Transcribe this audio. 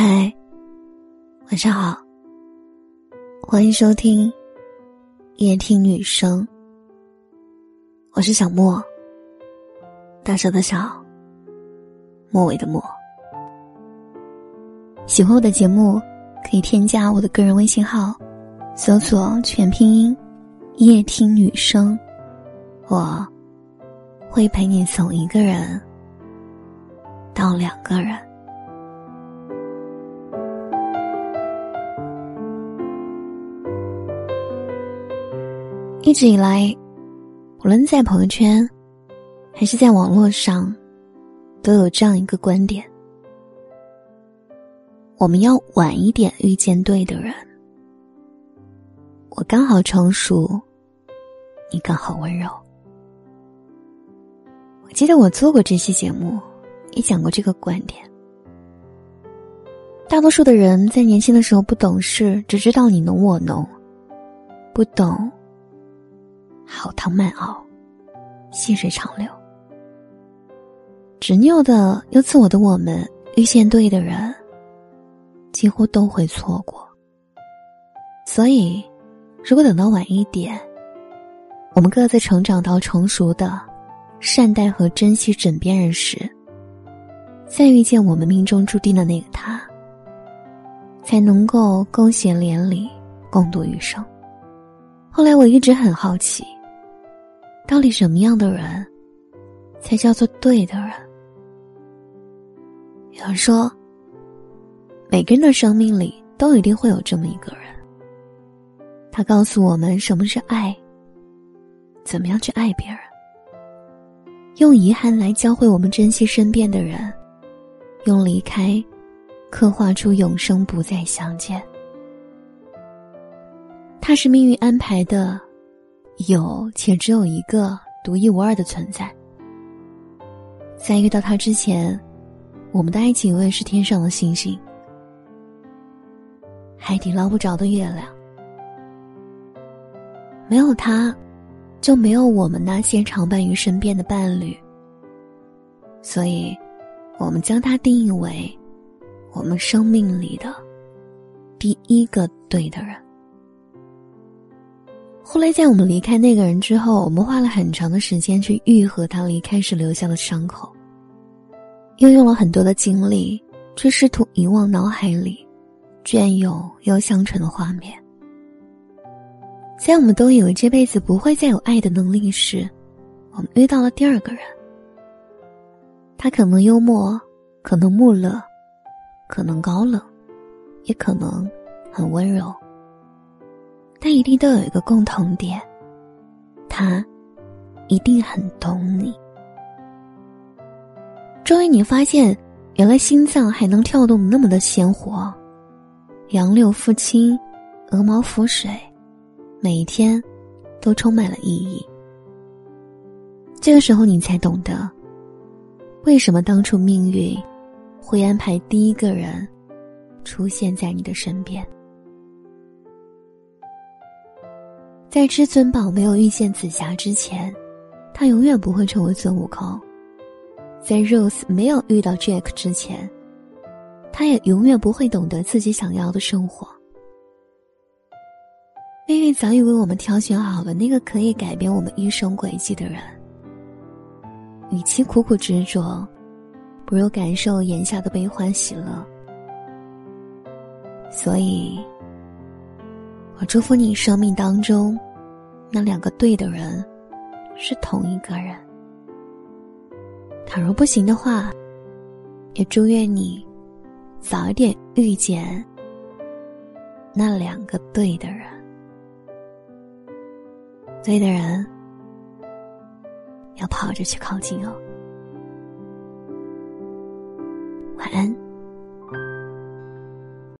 嗨，晚上好，欢迎收听夜听女生。我是小莫，大舌的小，末尾的末。喜欢我的节目，可以添加我的个人微信号，搜索全拼音“夜听女生”，我会陪你从一个人到两个人。一直以来，无论在朋友圈，还是在网络上，都有这样一个观点：我们要晚一点遇见对的人。我刚好成熟，你刚好温柔。我记得我做过这期节目，也讲过这个观点。大多数的人在年轻的时候不懂事，只知道你侬我侬，不懂。好汤慢熬，细水长流。执拗的又自我的我们，遇见对的人，几乎都会错过。所以，如果等到晚一点，我们各自成长到成熟的，善待和珍惜枕边人时，再遇见我们命中注定的那个他，才能够勾结连理，共度余生。后来，我一直很好奇。到底什么样的人，才叫做对的人？有人说，每个人的生命里都一定会有这么一个人，他告诉我们什么是爱，怎么样去爱别人，用遗憾来教会我们珍惜身边的人，用离开刻画出永生不再相见。他是命运安排的。有且只有一个独一无二的存在。在遇到他之前，我们的爱情永远是天上的星星，海底捞不着的月亮。没有他，就没有我们那些常伴于身边的伴侣。所以，我们将他定义为我们生命里的第一个对的人。后来，在我们离开那个人之后，我们花了很长的时间去愈合他离开时留下的伤口，又用了很多的精力去试图遗忘脑海里隽永又香醇的画面。在我们都以为这辈子不会再有爱的能力时，我们遇到了第二个人。他可能幽默，可能木讷，可能高冷，也可能很温柔。一定都有一个共同点，他一定很懂你。终于，你发现原来心脏还能跳动那么的鲜活，杨柳拂青，鹅毛拂水，每一天都充满了意义。这个时候，你才懂得，为什么当初命运会安排第一个人出现在你的身边。在至尊宝没有遇见紫霞之前，他永远不会成为孙悟空；在 Rose 没有遇到 Jack 之前，他也永远不会懂得自己想要的生活。命运早已为我们挑选好了那个可以改变我们一生轨迹的人。与其苦苦执着，不如感受眼下的悲欢喜乐。所以。我祝福你生命当中那两个对的人是同一个人。倘若不行的话，也祝愿你早一点遇见那两个对的人。对的人要跑着去靠近哦。晚安。